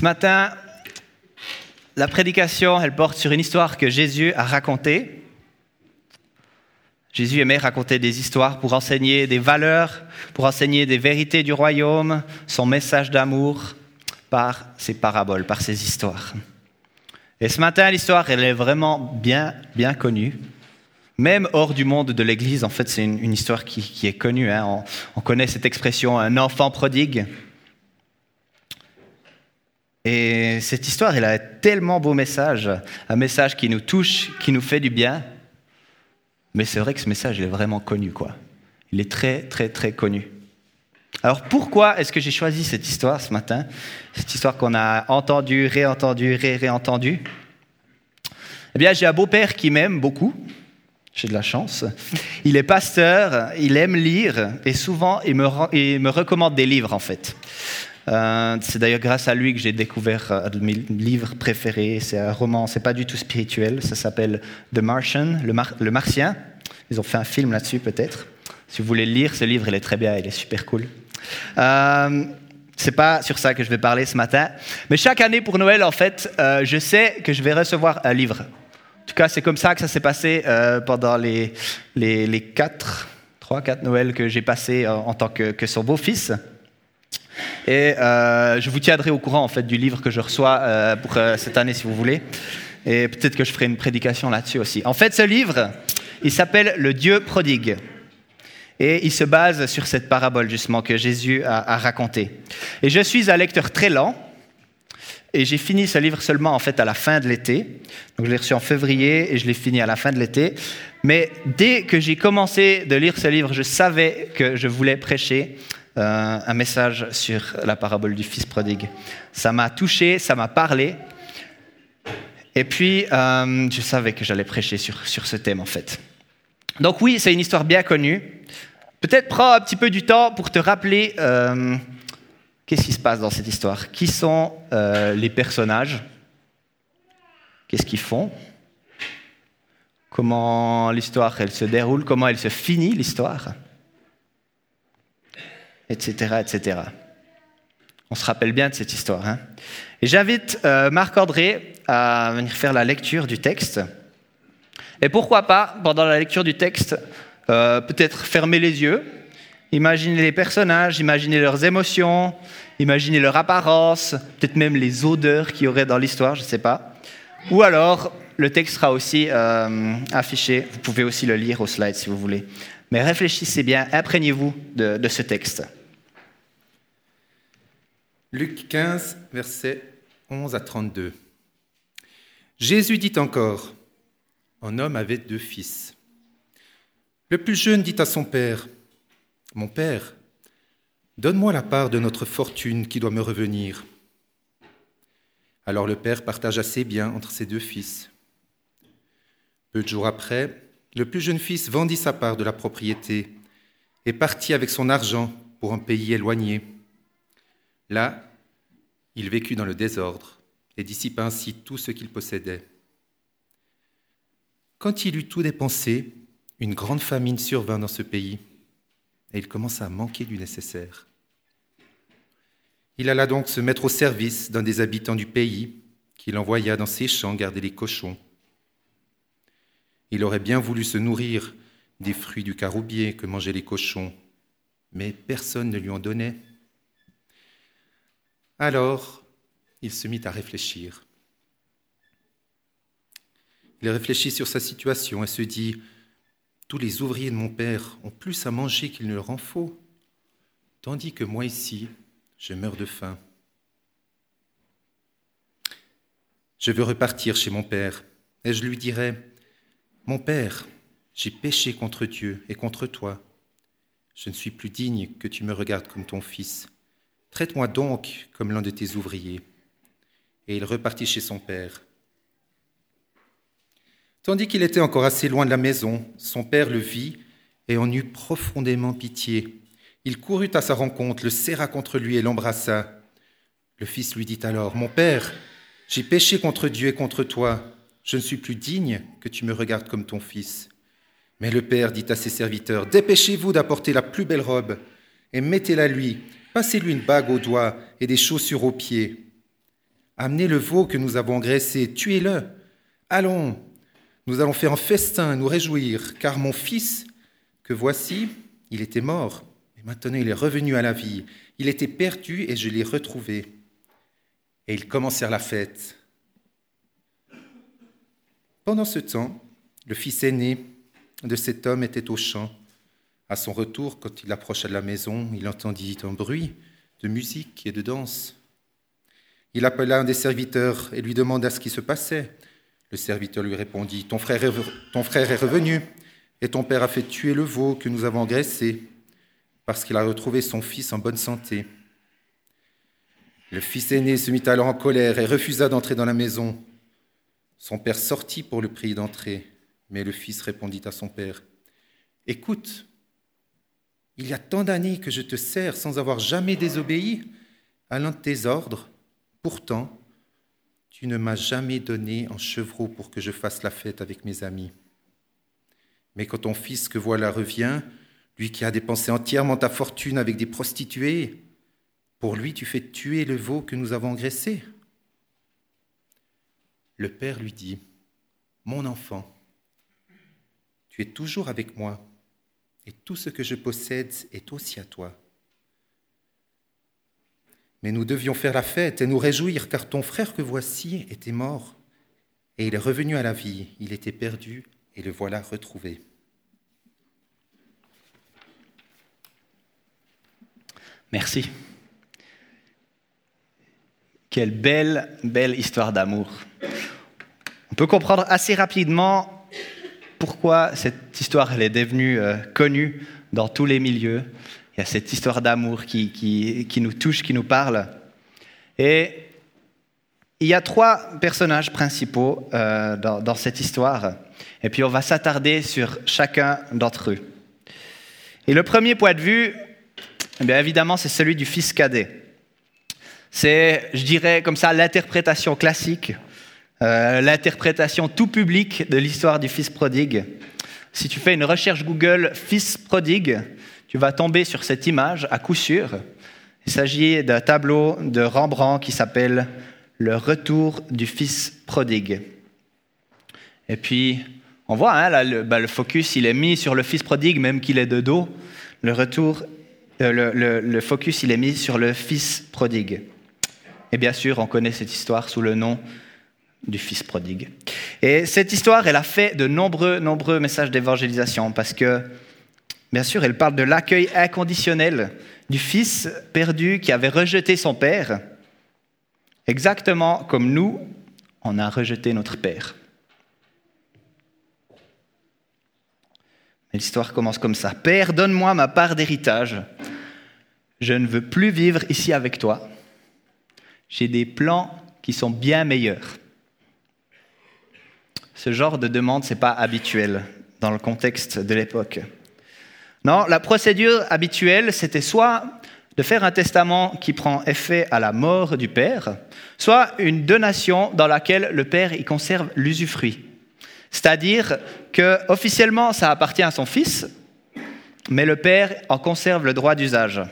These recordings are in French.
Ce matin, la prédication, elle porte sur une histoire que Jésus a racontée. Jésus aimait raconter des histoires pour enseigner des valeurs, pour enseigner des vérités du royaume, son message d'amour par ses paraboles, par ses histoires. Et ce matin, l'histoire, elle est vraiment bien, bien connue. Même hors du monde de l'Église, en fait, c'est une, histoire qui, est connue. Hein. On, on connaît cette expression, un enfant prodigue. Et cette histoire, elle a un tellement beau message, un message qui nous touche, qui nous fait du bien. Mais c'est vrai que ce message, il est vraiment connu, quoi. Il est très, très, très connu. Alors pourquoi est-ce que j'ai choisi cette histoire ce matin? Cette histoire qu'on a entendue, réentendue, ré-réentendue Eh bien, j'ai un beau-père qui m'aime beaucoup. J'ai de la chance. Il est pasteur, il aime lire et souvent il me, il me recommande des livres en fait. Euh, c'est d'ailleurs grâce à lui que j'ai découvert un de mes livres préférés. C'est un roman, c'est pas du tout spirituel. Ça s'appelle The Martian, le, Martien. Ils ont fait un film là-dessus peut-être. Si vous voulez le lire, ce livre, il est très bien, il est super cool. Euh, c'est pas sur ça que je vais parler ce matin. Mais chaque année pour Noël, en fait, euh, je sais que je vais recevoir un livre. En tout cas, c'est comme ça que ça s'est passé euh, pendant les, les, les, quatre, trois, quatre Noëls que j'ai passé en, tant que son beau-fils. Et euh, je vous tiendrai au courant en fait du livre que je reçois euh, pour euh, cette année si vous voulez. Et peut-être que je ferai une prédication là-dessus aussi. En fait, ce livre, il s'appelle Le Dieu prodigue. Et il se base sur cette parabole justement que Jésus a, a racontée. Et je suis un lecteur très lent. Et j'ai fini ce livre seulement en fait à la fin de l'été. Donc je l'ai reçu en février et je l'ai fini à la fin de l'été. Mais dès que j'ai commencé de lire ce livre, je savais que je voulais prêcher euh, un message sur la parabole du fils prodigue. Ça m'a touché, ça m'a parlé. Et puis, euh, je savais que j'allais prêcher sur, sur ce thème, en fait. Donc oui, c'est une histoire bien connue. Peut-être prends un petit peu du temps pour te rappeler euh, qu'est-ce qui se passe dans cette histoire? Qui sont les personnages? Qu'est-ce qu'ils font? Comment l'histoire, elle se déroule? Comment elle se finit, l'histoire? Etc., etc. On se rappelle bien de cette histoire. Hein et j'invite euh, Marc-André à venir faire la lecture du texte. Et pourquoi pas, pendant la lecture du texte, euh, peut-être fermer les yeux, imaginer les personnages, imaginer leurs émotions, imaginer leur apparence, peut-être même les odeurs qu'il y aurait dans l'histoire, je ne sais pas. Ou alors, le texte sera aussi euh, affiché, vous pouvez aussi le lire au slide si vous voulez. Mais réfléchissez bien, imprégnez-vous de ce texte. Luc 15, versets 11 à 32. Jésus dit encore, un homme avait deux fils. Le plus jeune dit à son père, Mon père, donne-moi la part de notre fortune qui doit me revenir. Alors le père partagea ses biens entre ses deux fils. Peu de jours après, le plus jeune fils vendit sa part de la propriété et partit avec son argent pour un pays éloigné Là, il vécut dans le désordre et dissipa ainsi tout ce qu'il possédait. Quand il eut tout dépensé, une grande famine survint dans ce pays, et il commença à manquer du nécessaire. Il alla donc se mettre au service d'un des habitants du pays, qu'il envoya dans ses champs garder les cochons. Il aurait bien voulu se nourrir des fruits du caroubier que mangeaient les cochons, mais personne ne lui en donnait. Alors, il se mit à réfléchir. Il réfléchit sur sa situation et se dit, Tous les ouvriers de mon père ont plus à manger qu'il ne leur en faut, tandis que moi ici, je meurs de faim. Je veux repartir chez mon père, et je lui dirai, Mon père, j'ai péché contre Dieu et contre toi. Je ne suis plus digne que tu me regardes comme ton fils. Traite-moi donc comme l'un de tes ouvriers. Et il repartit chez son père. Tandis qu'il était encore assez loin de la maison, son père le vit et en eut profondément pitié. Il courut à sa rencontre, le serra contre lui et l'embrassa. Le fils lui dit alors, Mon père, j'ai péché contre Dieu et contre toi. Je ne suis plus digne que tu me regardes comme ton fils. Mais le père dit à ses serviteurs, Dépêchez-vous d'apporter la plus belle robe et mettez-la lui Passez-lui une bague au doigt et des chaussures aux pieds. Amenez le veau que nous avons graissé, tuez-le. Allons, nous allons faire un festin, nous réjouir, car mon fils, que voici, il était mort, et maintenant il est revenu à la vie. Il était perdu et je l'ai retrouvé. Et ils commencèrent la fête. Pendant ce temps, le fils aîné de cet homme était au champ. À son retour, quand il approcha de la maison, il entendit un bruit de musique et de danse. Il appela un des serviteurs et lui demanda ce qui se passait. Le serviteur lui répondit, ton frère, est, revenu, et ton père a fait tuer le veau que nous avons graissé, parce qu'il a retrouvé son fils en bonne santé. Le fils aîné se mit alors en colère et refusa d'entrer dans la maison. Son père sortit pour le prier d'entrer, mais le fils répondit à son père, Écoute, il y a tant d'années que je te sers sans avoir jamais désobéi à l'un de tes ordres. Pourtant, tu ne m'as jamais donné un chevreau pour que je fasse la fête avec mes amis. Mais quand ton fils que voilà revient, lui qui a dépensé entièrement ta fortune avec des prostituées, pour lui tu fais tuer le veau que nous avons graissé. Le père lui dit, Mon enfant, tu es toujours avec moi, et tout ce que je possède est aussi à toi. Mais nous devions faire la fête et nous réjouir, car ton frère que voici était mort, et il est revenu à la vie, il était perdu, et le voilà retrouvé. Merci. Quelle belle, belle histoire d'amour. On peut comprendre assez rapidement pourquoi cette histoire est devenue euh, connue dans tous les milieux. Il y a cette histoire d'amour qui, nous touche, qui nous parle. Et il y a trois personnages principaux euh, dans, dans, cette histoire. Et puis on va s'attarder sur chacun d'entre eux. Et le premier point de vue, eh bien évidemment, c'est celui du fils cadet. C'est, je dirais comme ça, l'interprétation classique, euh, l'interprétation tout public de l'histoire du fils prodigue. Si tu fais une recherche Google fils prodigue, tu vas tomber sur cette image à coup sûr. Il s'agit d'un tableau de Rembrandt qui s'appelle Le retour du fils prodigue. Et puis, on voit, hein, là, le, bah, le, focus, il est mis sur le fils prodigue, même qu'il est de dos. Le retour, euh, le, focus, il est mis sur le fils prodigue. Et bien sûr, on connaît cette histoire sous le nom du fils prodigue. Et cette histoire, elle a fait de nombreux, nombreux messages d'évangélisation parce que, bien sûr, elle parle de l'accueil inconditionnel du fils perdu qui avait rejeté son père, exactement comme nous, on a rejeté notre père. L'histoire commence comme ça. Père, donne-moi ma part d'héritage. Je ne veux plus vivre ici avec toi j'ai des plans qui sont bien meilleurs. Ce genre de demande, ce n'est pas habituel dans le contexte de l'époque. Non, la procédure habituelle, c'était soit de faire un testament qui prend effet à la mort du père, soit une donation dans laquelle le père y conserve l'usufruit. C'est-à-dire que officiellement ça appartient à son fils, mais le père en conserve le droit d'usage.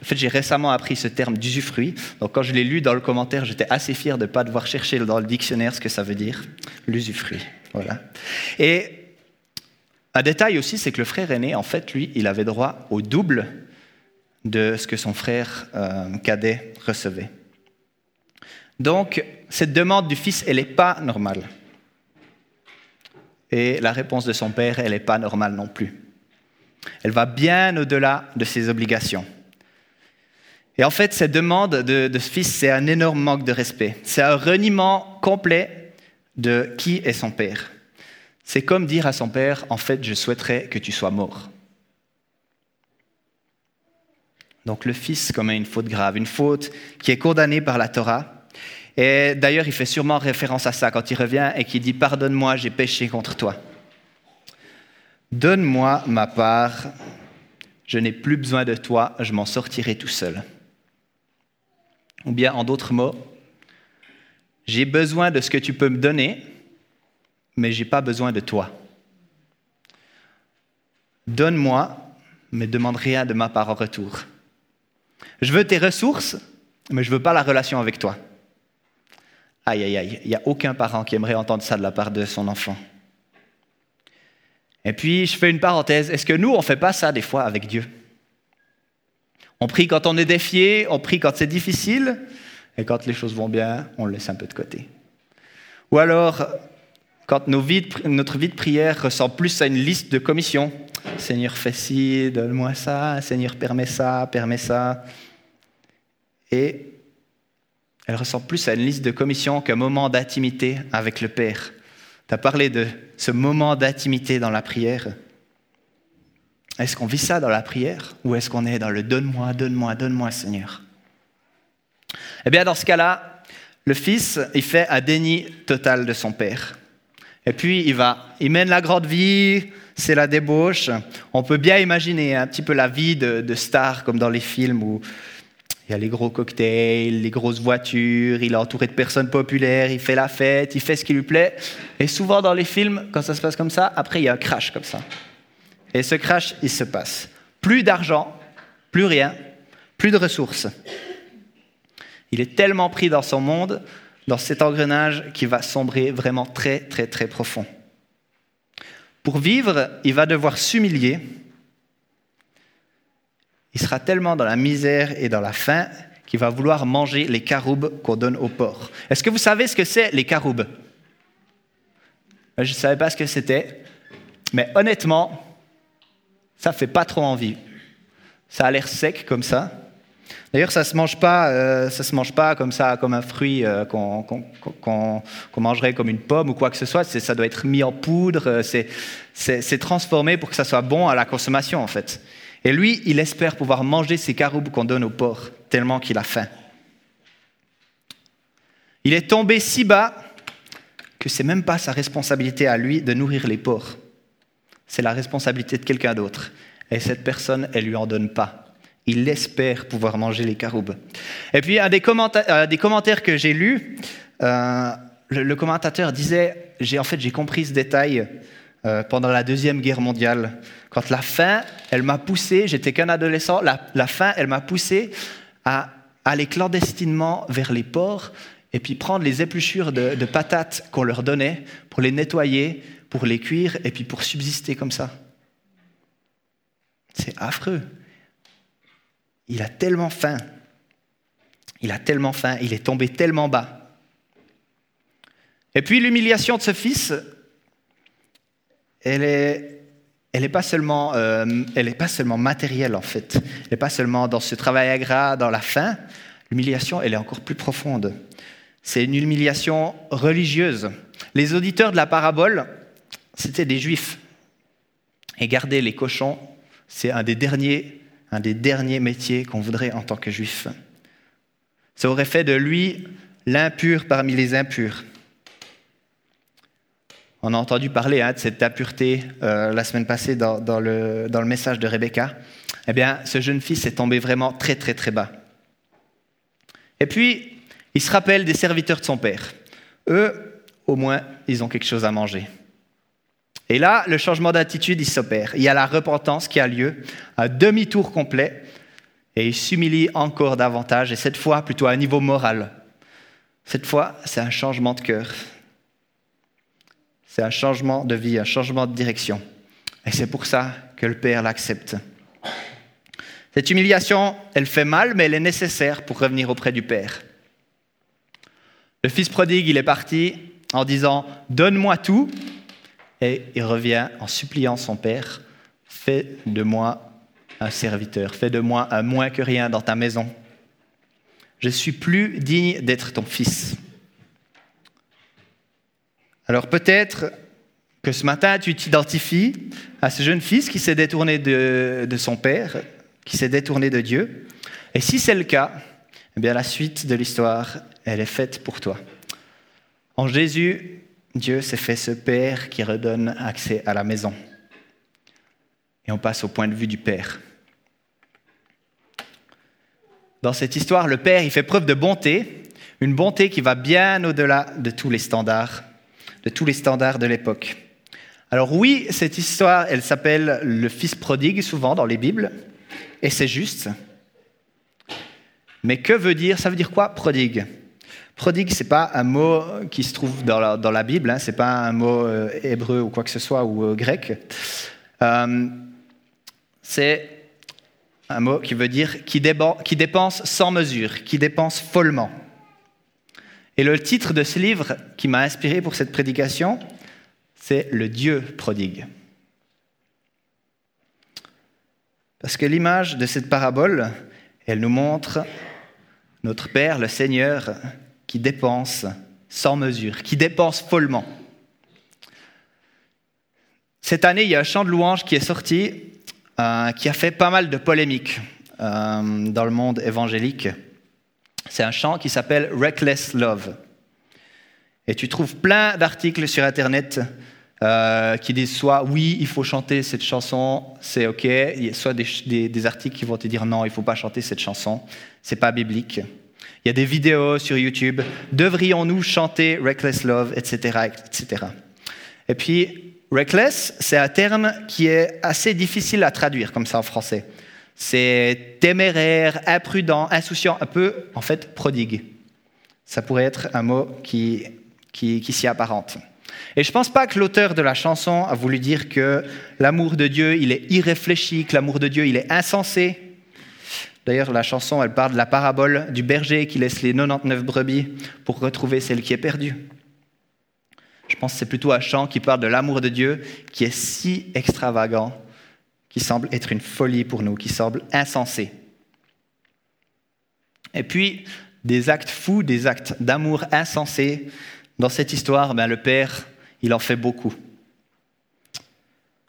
En fait, j'ai récemment appris ce terme d'usufruit. Donc, quand je l'ai lu dans le commentaire, j'étais assez fier de ne pas devoir chercher dans le dictionnaire ce que ça veut dire. L'usufruit. Voilà. Et un détail aussi, c'est que le frère aîné, en fait, lui, il avait droit au double de ce que son frère euh, cadet recevait. Donc, cette demande du fils, elle n'est pas normale. Et la réponse de son père, elle n'est pas normale non plus. Elle va bien au-delà de ses obligations. Et en fait, cette demande de, ce fils, c'est un énorme manque de respect. C'est un reniement complet de qui est son père. C'est comme dire à son père, en fait, je souhaiterais que tu sois mort. Donc le fils commet une faute grave, une faute qui est condamnée par la Torah. Et d'ailleurs, il fait sûrement référence à ça quand il revient et qu'il dit, pardonne-moi, j'ai péché contre toi. Donne-moi ma part, je n'ai plus besoin de toi, je m'en sortirai tout seul. Ou bien en d'autres mots, j'ai besoin de ce que tu peux me donner, mais je n'ai pas besoin de toi. Donne-moi, mais demande rien de ma part en retour. Je veux tes ressources, mais je ne veux pas la relation avec toi. Aïe, aïe, aïe, il n'y a aucun parent qui aimerait entendre ça de la part de son enfant. Et puis, je fais une parenthèse, est-ce que nous, on ne fait pas ça des fois avec Dieu? On prie quand on est défié, on prie quand c'est difficile, et quand les choses vont bien, on le laisse un peu de côté. Ou alors, quand notre vie de prière ressemble plus à une liste de commissions, Seigneur, fais ci, donne-moi ça, Seigneur, permets ça, permets ça. Et elle ressemble plus à une liste de commissions qu'un moment d'intimité avec le Père. Tu as parlé de ce moment d'intimité dans la prière. Est-ce qu'on vit ça dans la prière ou est-ce qu'on est dans le donne-moi, donne-moi, donne-moi, Seigneur? Eh bien, dans ce cas-là, le fils, il fait un déni total de son père. Et puis, il va, il mène la grande vie, c'est la débauche. On peut bien imaginer un petit peu la vie de, de star comme dans les films où il y a les gros cocktails, les grosses voitures, il est entouré de personnes populaires, il fait la fête, il fait ce qui lui plaît. Et souvent dans les films, quand ça se passe comme ça, après il y a un crash comme ça. Et ce crash, il se passe. Plus d'argent, plus rien, plus de ressources. Il est tellement pris dans son monde, dans cet engrenage, qu'il va sombrer vraiment très, très, très profond. Pour vivre, il va devoir s'humilier, il sera tellement dans la misère et dans la faim qu'il va vouloir manger les caroubes qu'on donne au porc. Est-ce que vous savez ce que c'est les caroubes? Je ne savais pas ce que c'était, mais honnêtement, ça fait pas trop envie. Ça a l'air sec comme ça. D'ailleurs, ça ne se, mange pas, euh, ça se mange pas comme ça, comme un fruit euh, qu'on mangerait comme une pomme ou quoi que ce soit. Ça doit être mis en poudre, euh, c'est transformé pour que ça soit bon à la consommation en fait. Et lui, il espère pouvoir manger ces caroubes qu'on donne au porc, tellement qu'il a faim. Il est tombé si bas que c'est même pas sa responsabilité à lui de nourrir les porcs. C'est la responsabilité de quelqu'un d'autre. Et cette personne, elle lui en donne pas. Il espère pouvoir manger les caroubes. Et puis, un des, euh, commentaires, que j'ai lus, euh, le, commentateur disait, en fait, j'ai compris ce détail euh, pendant la Deuxième Guerre mondiale. Quand la faim, elle m'a poussé, j'étais qu'un adolescent, la, faim, elle m'a poussé à aller clandestinement vers les ports et puis prendre les épluchures de patates qu'on leur donnait pour les nettoyer, pour les cuire et puis pour subsister comme ça. C'est affreux. Il a tellement faim. Il a tellement faim, il est tombé tellement bas. Et puis l'humiliation de ce fils, elle est, elle n'est pas, seulement, euh, pas seulement matérielle en fait. Elle n'est pas seulement dans ce travail agréable, dans la faim. L'humiliation, elle est encore plus profonde. C'est une humiliation religieuse. Les auditeurs de la parabole, c'était des juifs. Et garder les cochons, c'est un des derniers, un des derniers métiers qu'on voudrait en tant que juif. Ça aurait fait de lui l'impur parmi les impurs. On a entendu parler hein, de cette impureté euh, la semaine passée dans, le, dans, le, message de Rebecca. Eh bien, ce jeune fils est tombé vraiment très, très, très bas. Et puis, il se rappelle des serviteurs de son père. Eux, au moins, ils ont quelque chose à manger. Et là, le changement d'attitude, il s'opère. Il y a la repentance qui a lieu, un demi-tour complet, et il s'humilie encore davantage, et cette fois plutôt à un niveau moral. Cette fois, c'est un changement de cœur. C'est un changement de vie, un changement de direction. Et c'est pour ça que le Père l'accepte. Cette humiliation, elle fait mal, mais elle est nécessaire pour revenir auprès du Père. Le fils prodigue, il est parti en disant Donne-moi tout. Et il revient en suppliant son Père Fais de moi un serviteur, fais de moi un moins que rien dans ta maison. Je suis plus digne d'être ton fils. Alors peut-être que ce matin, tu t'identifies à ce jeune fils qui s'est détourné de, son père, qui s'est détourné de Dieu. Et si c'est le cas, eh bien la suite de l'histoire, elle est faite pour toi. En Jésus, Dieu s'est fait ce Père qui redonne accès à la maison. Et on passe au point de vue du Père. Dans cette histoire, le Père, il fait preuve de bonté, une bonté qui va bien au-delà de tous les standards de tous les standards de l'époque. Alors oui, cette histoire, elle s'appelle le fils prodigue souvent dans les Bibles, et c'est juste. Mais que veut dire Ça veut dire quoi, prodigue? Prodigue, ce n'est pas un mot qui se trouve dans la, Bible, hein, ce n'est pas un mot euh, hébreu ou quoi que ce soit, ou euh, grec. Euh, c'est un mot qui veut dire qui, qui dépense sans mesure, qui dépense follement. Et le titre de ce livre qui m'a inspiré pour cette prédication, c'est Le Dieu prodigue. Parce que l'image de cette parabole, elle nous montre notre Père, le Seigneur, qui dépense sans mesure, qui dépense follement. Cette année, il y a un chant de louange qui est sorti, euh, qui a fait pas mal de polémiques euh, dans le monde évangélique. C'est un chant qui s'appelle Reckless Love. Et tu trouves plein d'articles sur Internet euh, qui disent soit oui, il faut chanter cette chanson, c'est ok, soit des, articles qui vont te dire non, il ne faut pas chanter cette chanson, c'est pas biblique. Il y a des vidéos sur YouTube, devrions-nous chanter Reckless Love, etc., etc. Et puis, reckless, c'est un terme qui est assez difficile à traduire comme ça en français. C'est téméraire, imprudent, insouciant, un peu, en fait, prodigue. Ça pourrait être un mot qui, qui, qui s'y apparente. Et je ne pense pas que l'auteur de la chanson a voulu dire que l'amour de Dieu, il est irréfléchi, que l'amour de Dieu, il est insensé. D'ailleurs, la chanson, elle parle de la parabole du berger qui laisse les 99 brebis pour retrouver celle qui est perdue. Je pense que c'est plutôt un chant qui parle de l'amour de Dieu qui est si extravagant, qui semble être une folie pour nous, qui semble insensé. Et puis, des actes fous, des actes d'amour insensés, dans cette histoire, ben, le Père, il en fait beaucoup.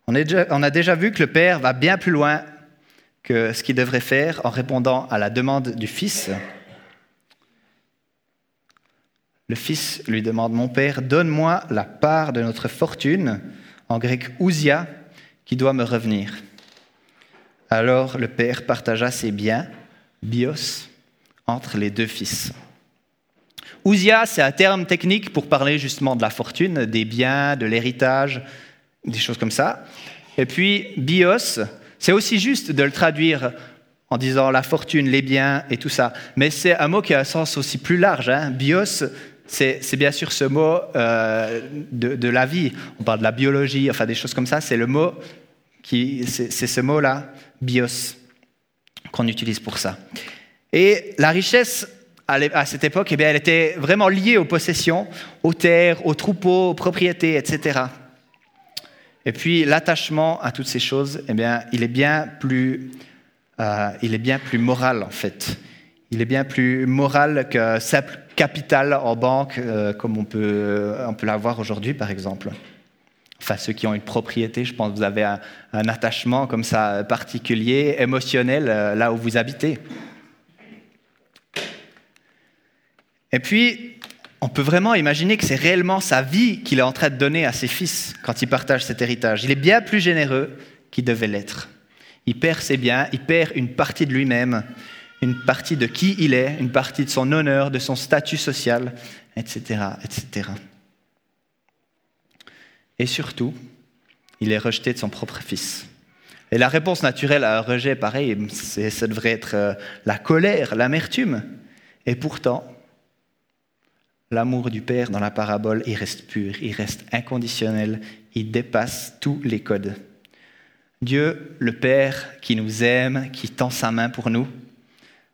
On, a déjà vu que le Père va bien plus loin que ce qu'il devrait faire en répondant à la demande du Fils. Le Fils lui demande, Mon Père, donne-moi la part de notre fortune, en grec ousia, qui doit me revenir. Alors le Père partagea ses biens, bios, entre les deux fils. Ousia, c'est un terme technique pour parler justement de la fortune, des biens, de l'héritage, des choses comme ça. Et puis, bios, c'est aussi juste de le traduire en disant la fortune, les biens et tout ça. Mais c'est un mot qui a un sens aussi plus large. Hein. Bios, c'est bien sûr ce mot euh, de, la vie. On parle de la biologie, enfin des choses comme ça. C'est le mot qui, c'est ce mot-là, bios, qu'on utilise pour ça. Et la richesse à cette époque, eh elle était vraiment liée aux possessions, aux terres, aux troupeaux, aux propriétés, etc. Et puis l'attachement à toutes ces choses, eh bien, il est bien plus, euh, il est bien plus moral en fait. Il est bien plus moral que simple capital en banque, euh, comme on peut, on peut l'avoir aujourd'hui, par exemple. Enfin, ceux qui ont une propriété, je pense que vous avez un, attachement comme ça particulier, émotionnel, euh, là où vous habitez. Et puis, on peut vraiment imaginer que c'est réellement sa vie qu'il est en train de donner à ses fils quand il partage cet héritage. Il est bien plus généreux qu'il devait l'être. Il perd ses biens, il perd une partie de lui-même, une partie de qui il est, une partie de son honneur, de son statut social, etc., etc. Et surtout, il est rejeté de son propre fils. Et la réponse naturelle à un rejet, pareil, ça devrait être euh, la colère, l'amertume. Et pourtant, L'amour du Père dans la parabole, il reste pur, il reste inconditionnel, il dépasse tous les codes. Dieu, le Père, qui nous aime, qui tend sa main pour nous,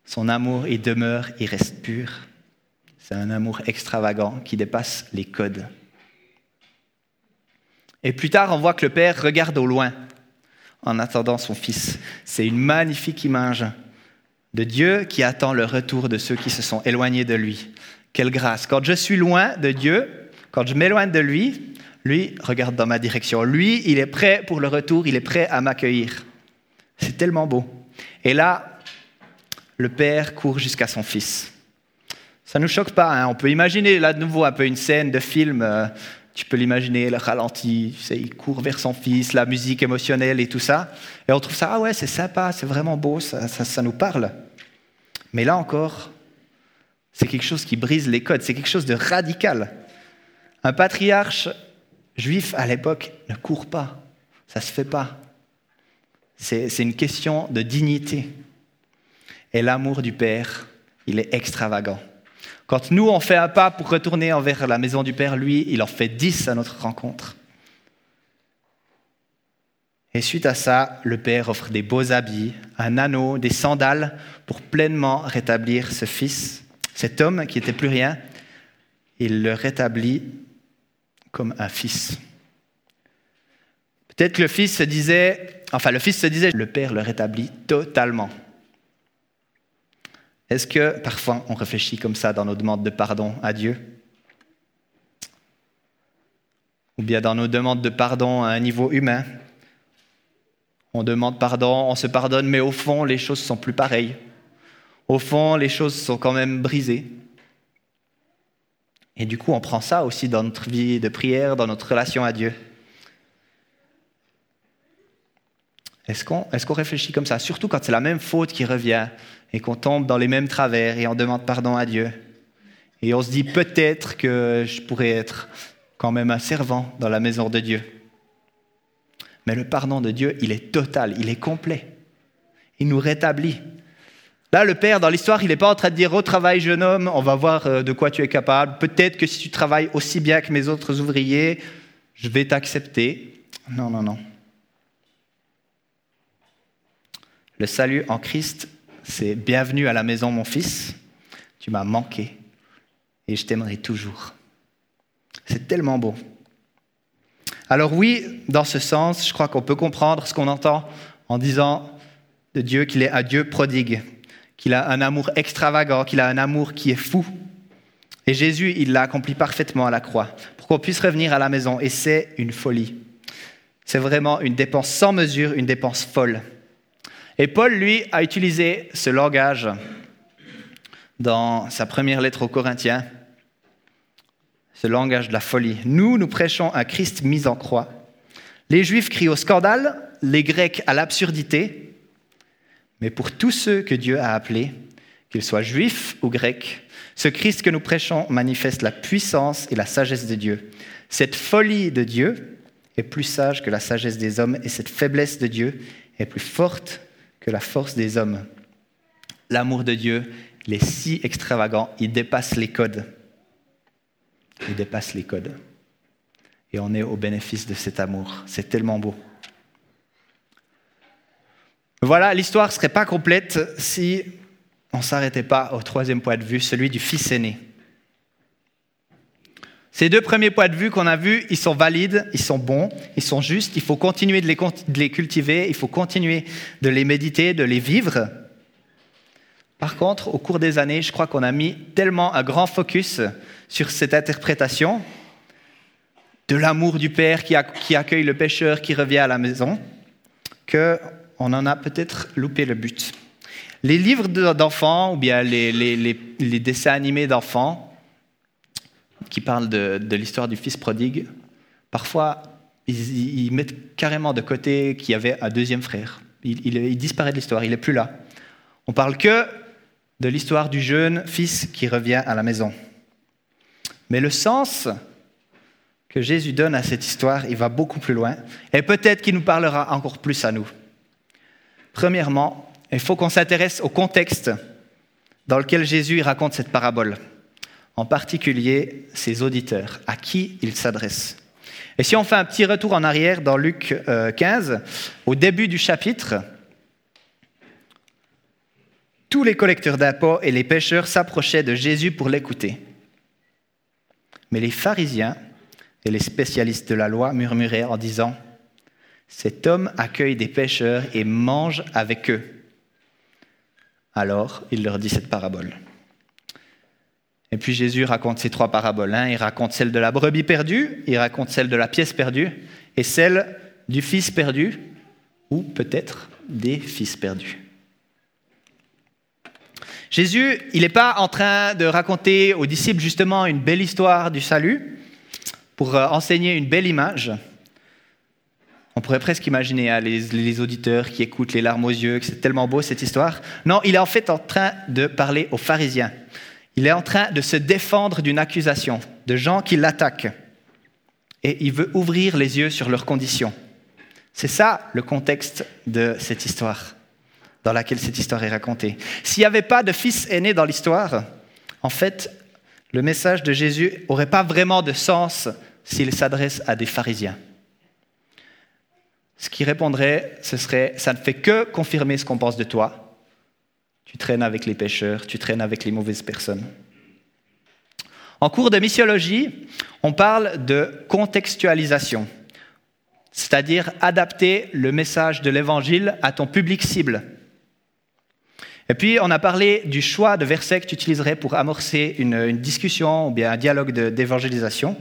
son amour, il demeure, il reste pur. C'est un amour extravagant qui dépasse les codes. Et plus tard, on voit que le Père regarde au loin en attendant son Fils. C'est une magnifique image de Dieu qui attend le retour de ceux qui se sont éloignés de lui. Quelle grâce. Quand je suis loin de Dieu, quand je m'éloigne de lui, lui regarde dans ma direction. Lui, il est prêt pour le retour, il est prêt à m'accueillir. C'est tellement beau. Et là, le Père court jusqu'à son Fils. Ça ne nous choque pas. Hein. On peut imaginer là de nouveau un peu une scène de film. Euh, tu peux l'imaginer, le ralenti, il court vers son fils, la musique émotionnelle et tout ça. Et on trouve ça, ah ouais, c'est sympa, c'est vraiment beau, ça nous parle. Mais là encore, c'est quelque chose qui brise les codes, c'est quelque chose de radical. Un patriarche juif à l'époque ne court pas, ça ne se fait pas. C'est une question de dignité. Et l'amour du Père, il est extravagant. Quand nous, on fait un pas pour retourner envers la maison du Père, lui, il en fait dix à notre rencontre. Et suite à ça, le Père offre des beaux habits, un anneau, des sandales pour pleinement rétablir ce fils, cet homme qui n'était plus rien. Il le rétablit comme un fils. Peut-être que le fils se disait, enfin le fils se disait, le Père le rétablit totalement. Est-ce que parfois on réfléchit comme ça dans nos demandes de pardon à Dieu? Ou bien dans nos demandes de pardon à un niveau humain? On demande pardon, on se pardonne, mais au fond, les choses sont plus pareilles. Au fond, les choses sont quand même brisées. Et du coup, on prend ça aussi dans notre vie de prière, dans notre relation à Dieu. Est-ce qu'on est réfléchit comme ça? Surtout quand c'est la même faute qui revient et qu'on tombe dans les mêmes travers et on demande pardon à Dieu. Et on se dit peut-être que je pourrais être quand même un servant dans la maison de Dieu. Mais le pardon de Dieu, il est total, il est complet. Il nous rétablit. Là, le Père, dans l'histoire, il n'est pas en train de dire, au travail, jeune homme, on va voir euh, de quoi tu es capable. Peut-être que si tu travailles aussi bien que mes autres ouvriers, je vais t'accepter. Non, non, non. Le salut en Christ, c'est bienvenue à la maison, mon fils. Tu m'as manqué et je t'aimerai toujours. C'est tellement beau. Alors oui, dans ce sens, je crois qu'on peut comprendre ce qu'on entend en disant de Dieu qu'il est un Dieu prodigue, qu'il a un amour extravagant, qu'il a un amour qui est fou. Et Jésus, il l'a accompli parfaitement à la croix pour qu'on puisse revenir à la maison. Et c'est une folie. C'est vraiment une dépense sans mesure, une dépense folle. Et Paul, lui, a utilisé ce langage dans sa première lettre aux Corinthiens, ce langage de la folie. Nous, nous prêchons un Christ mis en croix. Les Juifs crient au scandale, les Grecs à l'absurdité, mais pour tous ceux que Dieu a appelés, qu'ils soient juifs ou grecs, ce Christ que nous prêchons manifeste la puissance et la sagesse de Dieu. Cette folie de Dieu est plus sage que la sagesse des hommes et cette faiblesse de Dieu est plus forte que la force des hommes. L'amour de Dieu, il est si extravagant, il dépasse les codes. Il dépasse les codes. Et on est au bénéfice de cet amour. C'est tellement beau. Voilà, l'histoire ne serait pas complète si on ne s'arrêtait pas au troisième point de vue, celui du fils aîné. Ces deux premiers points de vue qu'on a vus, ils sont valides, ils sont bons, ils sont justes, il faut continuer de les, cultiver, il faut continuer de les méditer, de les vivre. Par contre, au cours des années, je crois qu'on a mis tellement un grand focus sur cette interprétation de l'amour du Père qui, accueille le pécheur qui revient à la maison, qu'on en a peut-être loupé le but. Les livres d'enfants ou bien les dessins animés d'enfants, qui parle de, l'histoire du fils prodigue, parfois ils, mettent carrément de côté qu'il y avait un deuxième frère. Il, disparaît de l'histoire, il n'est plus là. On parle que de l'histoire du jeune fils qui revient à la maison. Mais le sens que Jésus donne à cette histoire, il va beaucoup plus loin, et peut-être qu'il nous parlera encore plus à nous. Premièrement, il faut qu'on s'intéresse au contexte dans lequel Jésus raconte cette parabole en particulier ses auditeurs, à qui il s'adresse. Et si on fait un petit retour en arrière dans Luc 15, euh, au début du chapitre, tous les collecteurs d'impôts et les pêcheurs s'approchaient de Jésus pour l'écouter. Mais les pharisiens et les spécialistes de la loi murmuraient en disant, Cet homme accueille des pêcheurs et mange avec eux. Alors il leur dit cette parabole. Et puis Jésus raconte ces trois paraboles. Hein. Il raconte celle de la brebis perdue, il raconte celle de la pièce perdue et celle du fils perdu, ou peut-être des fils perdus. Jésus, il n'est pas en train de raconter aux disciples justement une belle histoire du salut pour euh, enseigner une belle image. On pourrait presque imaginer hein, les, les, auditeurs qui écoutent les larmes aux yeux, que c'est tellement beau cette histoire. Non, il est en fait en train de parler aux pharisiens. Il est en train de se défendre d'une accusation, de gens qui l'attaquent. Et il veut ouvrir les yeux sur leurs conditions. C'est ça le contexte de cette histoire, dans laquelle cette histoire est racontée. S'il n'y avait pas de fils aîné dans l'histoire, En fait, le message de Jésus n'aurait pas vraiment de sens s'il s'adresse à des pharisiens. Ce qui répondrait, ce serait, ça ne fait que confirmer ce qu'on pense de toi. Tu traînes avec les pécheurs, tu traînes avec les mauvaises personnes. En cours de missiologie, on parle de contextualisation, c'est-à-dire adapter le message de l'Évangile à ton public cible. Et puis, on a parlé du choix de versets que tu utiliserais pour amorcer une, discussion ou bien un dialogue d'évangélisation.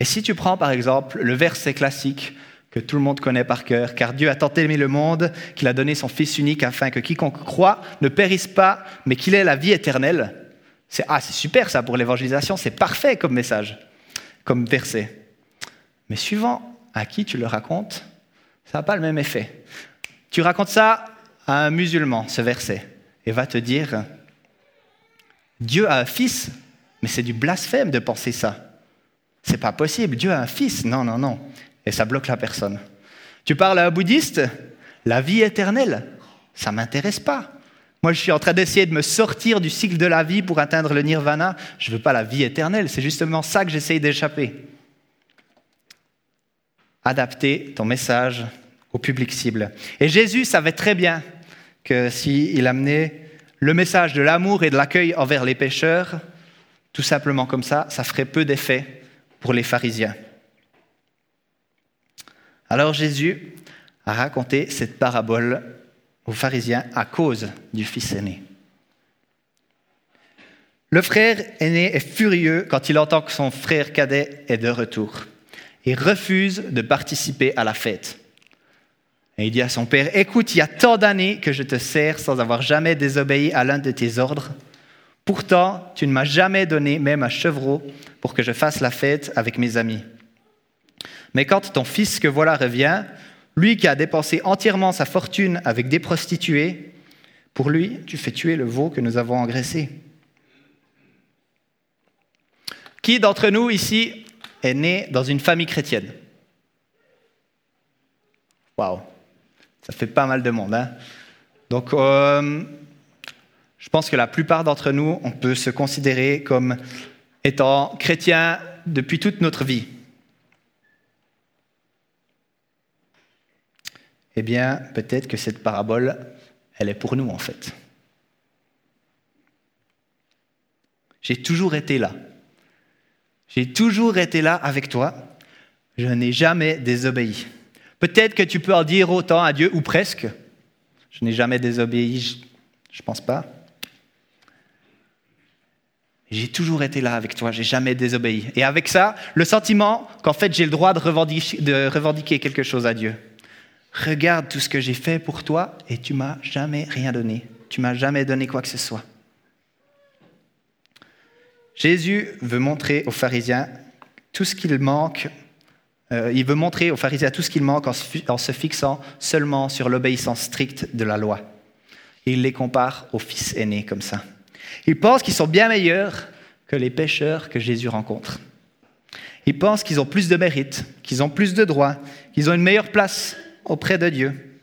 Et si tu prends par exemple le verset classique que tout le monde connaît par cœur, car Dieu a tant aimé le monde qu'il a donné son Fils unique afin que quiconque croit ne périsse pas, mais qu'il ait la vie éternelle. C'est ah, c'est super ça pour l'évangélisation, c'est parfait comme message, comme verset. Mais suivant à qui tu le racontes, ça n'a pas le même effet. Tu racontes ça à un musulman, ce verset, et va te dire Dieu a un fils, mais c'est du blasphème de penser ça. C'est pas possible, Dieu a un fils. Non, non, non et ça bloque la personne. Tu parles à un bouddhiste, la vie éternelle, ça ne m'intéresse pas. Moi, je suis en train d'essayer de me sortir du cycle de la vie pour atteindre le nirvana. Je ne veux pas la vie éternelle, c'est justement ça que j'essaye d'échapper. Adapter ton message au public cible. Et Jésus savait très bien que s'il amenait le message de l'amour et de l'accueil envers les pécheurs, tout simplement comme ça, ça ferait peu d'effet pour les pharisiens. Alors Jésus a raconté cette parabole aux pharisiens à cause du fils aîné. Le frère aîné est furieux quand il entend que son frère cadet est de retour et refuse de participer à la fête. Et il dit à son père, écoute, il y a tant d'années que je te sers sans avoir jamais désobéi à l'un de tes ordres. Pourtant, tu ne m'as jamais donné même un chevreau pour que je fasse la fête avec mes amis. Mais quand ton fils que voilà revient, lui qui a dépensé entièrement sa fortune avec des prostituées, pour lui, tu fais tuer le veau que nous avons engraissé. Qui d'entre nous ici est né dans une famille chrétienne? Waouh, ça fait pas mal de monde. Hein Donc, euh, je pense que la plupart d'entre nous, on peut se considérer comme étant chrétiens depuis toute notre vie. Eh bien, peut-être que cette parabole, elle est pour nous en fait. J'ai toujours été là. J'ai toujours été là avec toi. Je n'ai jamais désobéi. Peut-être que tu peux en dire autant à Dieu, ou presque. Je n'ai jamais désobéi, je ne pense pas. J'ai toujours été là avec toi, j'ai jamais désobéi. Et avec ça, le sentiment qu'en fait j'ai le droit de revendiquer quelque chose à Dieu. Regarde tout ce que j'ai fait pour toi et tu m'as jamais rien donné. Tu m'as jamais donné quoi que ce soit. Jésus veut montrer aux pharisiens tout ce qu'il manque. Euh, il veut montrer aux pharisiens tout ce qu'il manque en se fixant seulement sur l'obéissance stricte de la loi. il les compare aux fils aînés comme ça. Ils pensent qu'ils sont bien meilleurs que les pécheurs que Jésus rencontre. Ils pensent qu'ils ont plus de mérite, qu'ils ont plus de droits, qu'ils ont une meilleure place auprès de Dieu,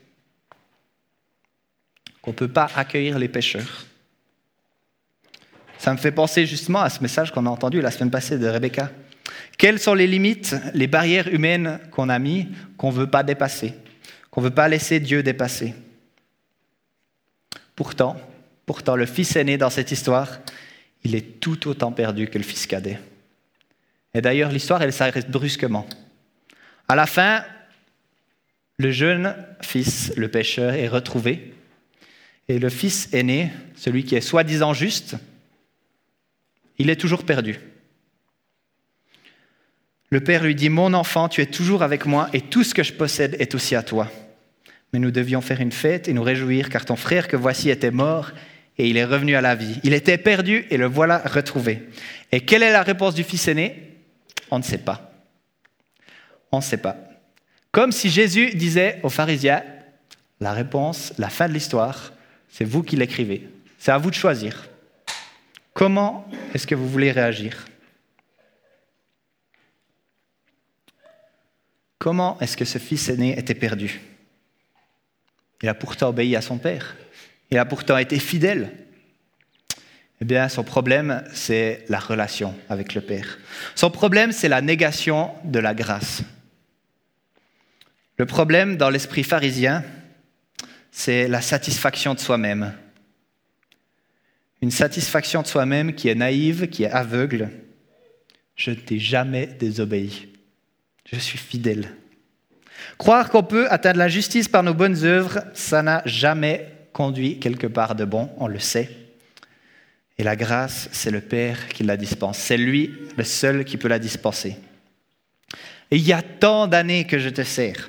qu'on ne peut pas accueillir les pécheurs. Ça me fait penser justement à ce message qu'on a entendu la semaine passée de Rebecca. Quelles sont les limites, les barrières humaines qu'on a mis, qu'on ne veut pas dépasser, qu'on ne veut pas laisser Dieu dépasser? Pourtant, pourtant, le fils aîné dans cette histoire, il est tout autant perdu que le fils cadet. Et d'ailleurs, l'histoire, elle s'arrête brusquement. À la fin, le jeune fils, le pécheur, est retrouvé. Et le fils aîné, celui qui est soi-disant juste, il est toujours perdu. Le père lui dit, Mon enfant, tu es toujours avec moi et tout ce que je possède est aussi à toi. Mais nous devions faire une fête et nous réjouir car ton frère que voici était mort et il est revenu à la vie. Il était perdu et le voilà retrouvé. Et quelle est la réponse du fils aîné? On ne sait pas. On ne sait pas. Comme si Jésus disait aux pharisiens, la réponse, la fin de l'histoire, c'est vous qui l'écrivez. C'est à vous de choisir. Comment est-ce que vous voulez réagir? Comment est-ce que ce fils aîné était perdu? Il a pourtant obéi à son père. Il a pourtant été fidèle. Eh bien, son problème, c'est la relation avec le Père. Son problème, c'est la négation de la grâce. Le problème dans l'esprit pharisien, c'est la satisfaction de soi-même. Une satisfaction de soi-même qui est naïve, qui est aveugle. Je ne t'ai jamais désobéi. Je suis fidèle. Croire qu'on peut atteindre la justice par nos bonnes œuvres, ça n'a jamais conduit quelque part de bon, on le sait. Et la grâce, c'est le Père qui la dispense. C'est lui le seul qui peut la dispenser. Il y a tant d'années que je te sers.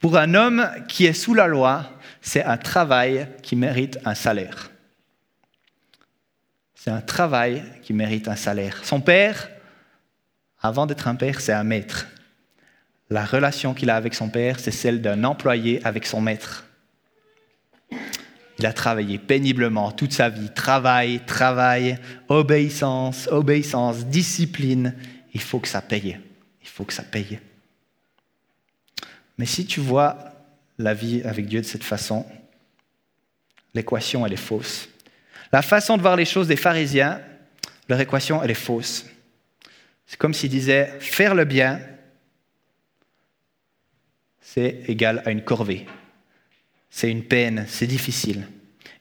Pour un homme qui est sous la loi, c'est un travail qui mérite un salaire. C'est un travail qui mérite un salaire. Son père, avant d'être un père, c'est un maître. La relation qu'il a avec son père, c'est celle d'un employé avec son maître. Il a travaillé péniblement toute sa vie. Travail, travail, obéissance, obéissance, discipline. Il faut que ça paye. Il faut que ça paye. Mais si tu vois la vie avec Dieu de cette façon, l'équation, elle est fausse. La façon de voir les choses des pharisiens, leur équation, elle est fausse. C'est comme s'ils disaient, faire le bien, c'est égal à une corvée c'est une peine, c'est difficile.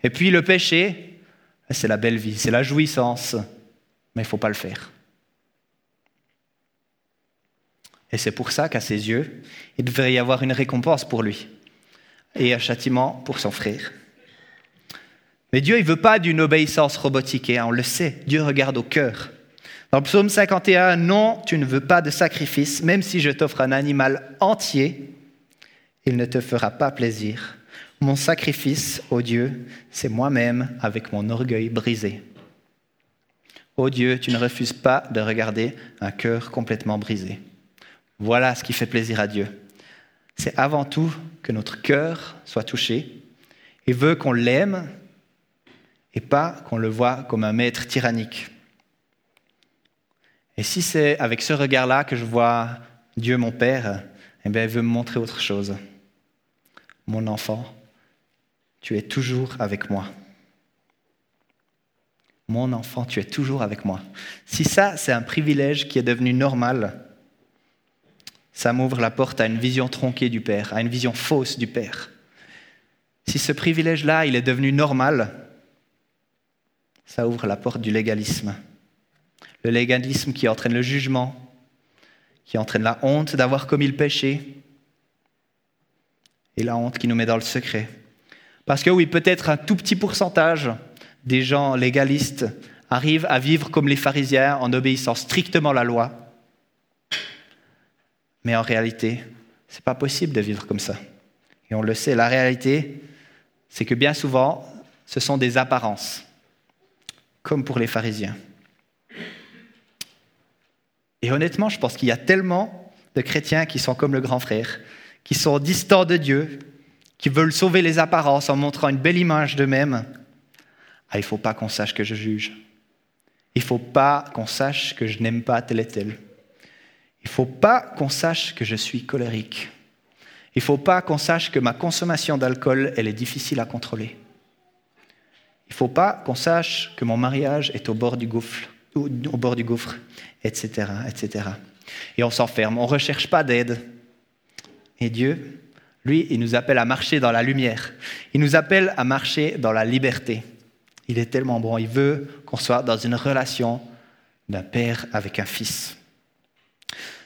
Et puis le péché, c'est la belle vie, c'est la jouissance, mais il ne faut pas le faire. Et c'est pour ça qu'à ses yeux, il devrait y avoir une récompense pour lui et un châtiment pour son frère. Mais Dieu, il ne veut pas d'une obéissance robotique, hein, on le sait, Dieu regarde au cœur. Dans le psaume 51, non, tu ne veux pas de sacrifice, même si je t'offre un animal entier, il ne te fera pas plaisir. Mon sacrifice, ô Dieu, c'est moi-même avec mon orgueil brisé. Ô Dieu, tu ne refuses pas de regarder un cœur complètement brisé. Voilà ce qui fait plaisir à Dieu. C'est avant tout que notre cœur soit touché. Il veut qu'on l'aime et pas qu'on le voit comme un maître tyrannique. Et si c'est avec ce regard-là que je vois Dieu mon Père, eh bien, il veut me montrer autre chose. Mon enfant, tu es toujours avec moi. Mon enfant, tu es toujours avec moi. Si ça, c'est un privilège qui est devenu normal, ça m'ouvre la porte à une vision tronquée du Père, à une vision fausse du Père. Si ce privilège-là, il est devenu normal, ça ouvre la porte du légalisme. Le légalisme qui entraîne le jugement, qui entraîne la honte d'avoir commis le péché, et la honte qui nous met dans le secret. Parce que oui, peut-être un tout petit pourcentage des gens légalistes arrivent à vivre comme les pharisiens en obéissant strictement à la loi. Mais en réalité, ce n'est pas possible de vivre comme ça. Et on le sait, la réalité, c'est que bien souvent, ce sont des apparences, comme pour les pharisiens. Et honnêtement, je pense qu'il y a tellement de chrétiens qui sont comme le grand frère, qui sont distants de Dieu, qui veulent sauver les apparences en montrant une belle image d'eux-mêmes, ah, il ne faut pas qu'on sache que je juge. Il ne faut pas qu'on sache que je n'aime pas tel et tel. Il ne faut pas qu'on sache que je suis colérique. Il ne faut pas qu'on sache que ma consommation d'alcool, elle est difficile à contrôler. Il ne faut pas qu'on sache que mon mariage est au bord du gouffre, au bord du gouffre, etc., etc. Et on s'enferme, on ne recherche pas d'aide. Et Dieu, lui, il nous appelle à marcher dans la lumière. Il nous appelle à marcher dans la liberté. Il est tellement bon. Il veut qu'on soit dans une relation d'un père avec un fils.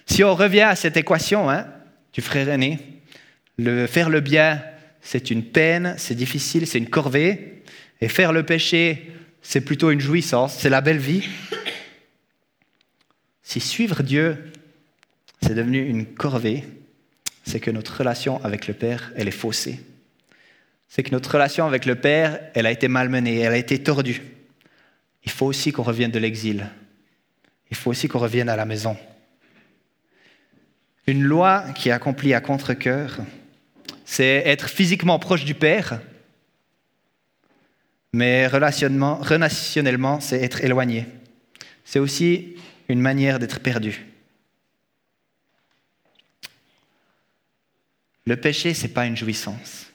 Si on revient à cette équation hein, du frère aîné, le, faire le bien, c'est une peine, c'est difficile, c'est une corvée. Et faire le péché, c'est plutôt une jouissance, c'est la belle vie. Si suivre Dieu, c'est devenu une corvée, c'est que notre relation avec le Père, elle est faussée. C'est que notre relation avec le Père, elle a été malmenée, elle a été tordue. Il faut aussi qu'on revienne de l'exil. Il faut aussi qu'on revienne à la maison. Une loi qui est accomplie à contre-coeur, c'est être physiquement proche du Père, mais relationnellement, c'est être éloigné. C'est aussi une manière d'être perdu. Le péché, ce n'est pas une jouissance.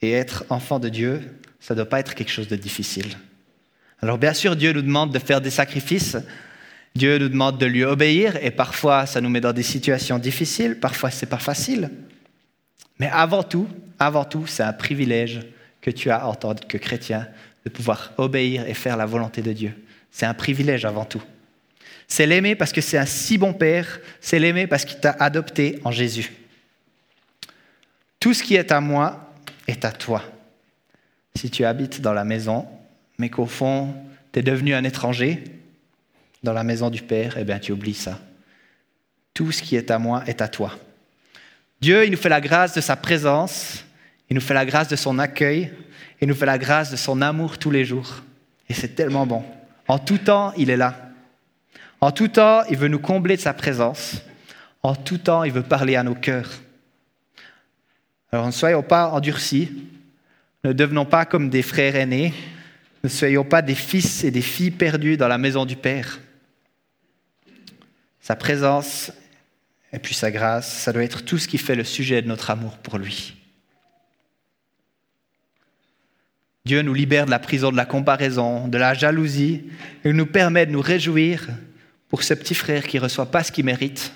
Et être enfant de Dieu, ça ne doit pas être quelque chose de difficile. Alors bien sûr, Dieu nous demande de faire des sacrifices, Dieu nous demande de lui obéir, et parfois ça nous met dans des situations difficiles, parfois c'est pas facile. Mais avant tout, avant tout, c'est un privilège que tu as en tant que chrétien de pouvoir obéir et faire la volonté de Dieu. C'est un privilège avant tout. C'est l'aimer parce que c'est un si bon Père, c'est l'aimer parce qu'il t'a adopté en Jésus. Tout ce qui est à moi est à toi. Si tu habites dans la maison, mais qu'au fond, tu es devenu un étranger dans la maison du Père, eh bien tu oublies ça. Tout ce qui est à moi est à toi. Dieu, il nous fait la grâce de sa présence, il nous fait la grâce de son accueil, il nous fait la grâce de son amour tous les jours. Et c'est tellement bon. En tout temps, il est là. En tout temps, il veut nous combler de sa présence. En tout temps, il veut parler à nos cœurs. Alors ne soyons pas endurcis, ne devenons pas comme des frères aînés, ne soyons pas des fils et des filles perdus dans la maison du Père. Sa présence et puis sa grâce, ça doit être tout ce qui fait le sujet de notre amour pour lui. Dieu nous libère de la prison de la comparaison, de la jalousie, et nous permet de nous réjouir pour ce petit frère qui ne reçoit pas ce qu'il mérite.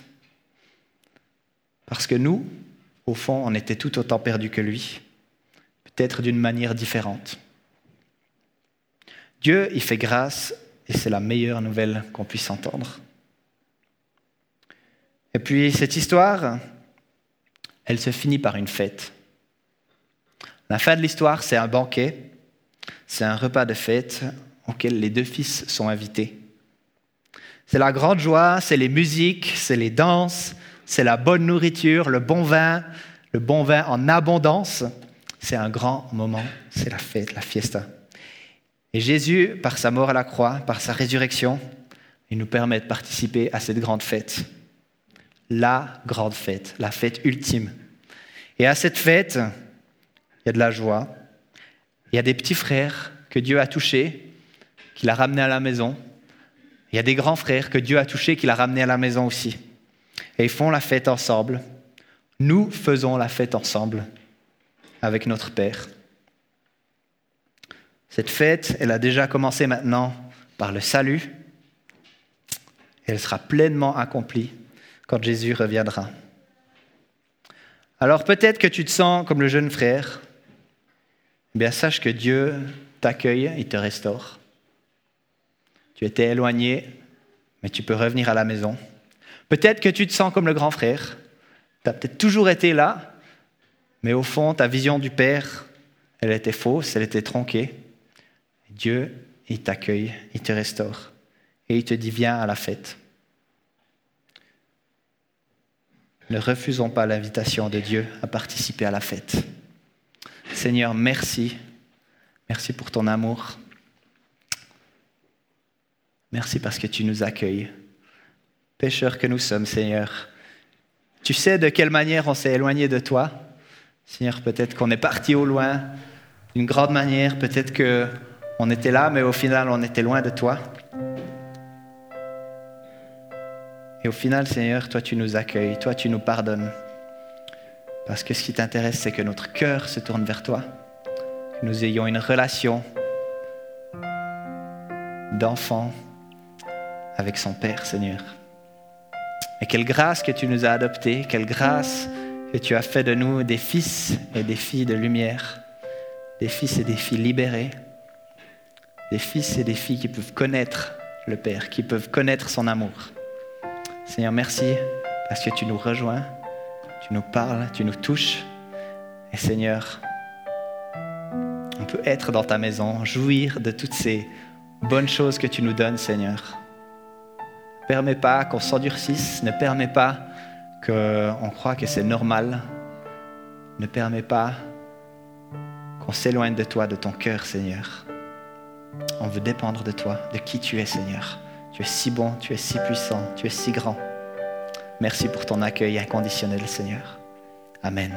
Parce que nous, au fond, on était tout autant perdus que lui, peut-être d'une manière différente. Dieu, il fait grâce, et c'est la meilleure nouvelle qu'on puisse entendre. Et puis cette histoire, elle se finit par une fête. La fin de l'histoire, c'est un banquet, c'est un repas de fête auquel les deux fils sont invités. C'est la grande joie, c'est les musiques, c'est les danses, c'est la bonne nourriture, le bon vin, le bon vin en abondance. C'est un grand moment, c'est la fête, la fiesta. Et Jésus, par sa mort à la croix, par sa résurrection, il nous permet de participer à cette grande fête la grande fête, la fête ultime. Et à cette fête, il y a de la joie, il y a des petits frères que Dieu a touchés, qu'il a ramenés à la maison, il y a des grands frères que Dieu a touchés, qu'il a ramenés à la maison aussi. Et ils font la fête ensemble. Nous faisons la fête ensemble avec notre Père. Cette fête, elle a déjà commencé maintenant par le salut. Elle sera pleinement accomplie quand Jésus reviendra. Alors peut-être que tu te sens comme le jeune frère, eh bien sache que Dieu t'accueille et te restaure. Tu étais éloigné, mais tu peux revenir à la maison. Peut-être que tu te sens comme le grand frère. Tu as peut-être toujours été là, mais au fond, ta vision du Père, elle était fausse, elle était tronquée. Dieu, il t'accueille, il te restaure. Et il te dit, viens à la fête. Ne refusons pas l'invitation de Dieu à participer à la fête. Seigneur, merci. Merci pour ton amour. Merci parce que tu nous accueilles. Pécheurs que nous sommes, Seigneur. Tu sais de quelle manière on s'est éloigné de toi. Seigneur, peut-être qu'on est parti au loin d'une grande manière, peut-être qu'on était là, mais au final, on était loin de toi. Et au final, Seigneur, toi, tu nous accueilles, toi, tu nous pardonnes. Parce que ce qui t'intéresse, c'est que notre cœur se tourne vers toi, que nous ayons une relation d'enfant avec son Père, Seigneur. Et quelle grâce que tu nous as adoptés, quelle grâce que tu as fait de nous des fils et des filles de lumière, des fils et des filles libérés, des fils et des filles qui peuvent connaître le Père, qui peuvent connaître son amour. Seigneur, merci parce que tu nous rejoins, tu nous parles, tu nous touches. Et Seigneur, on peut être dans ta maison, jouir de toutes ces bonnes choses que tu nous donnes, Seigneur. Ne permets pas qu'on s'endurcisse, ne permets pas qu'on croit que c'est normal, ne permets pas qu'on s'éloigne de toi, de ton cœur, Seigneur. On veut dépendre de toi, de qui tu es, Seigneur. Tu es si bon, tu es si puissant, tu es si grand. Merci pour ton accueil inconditionnel, Seigneur. Amen.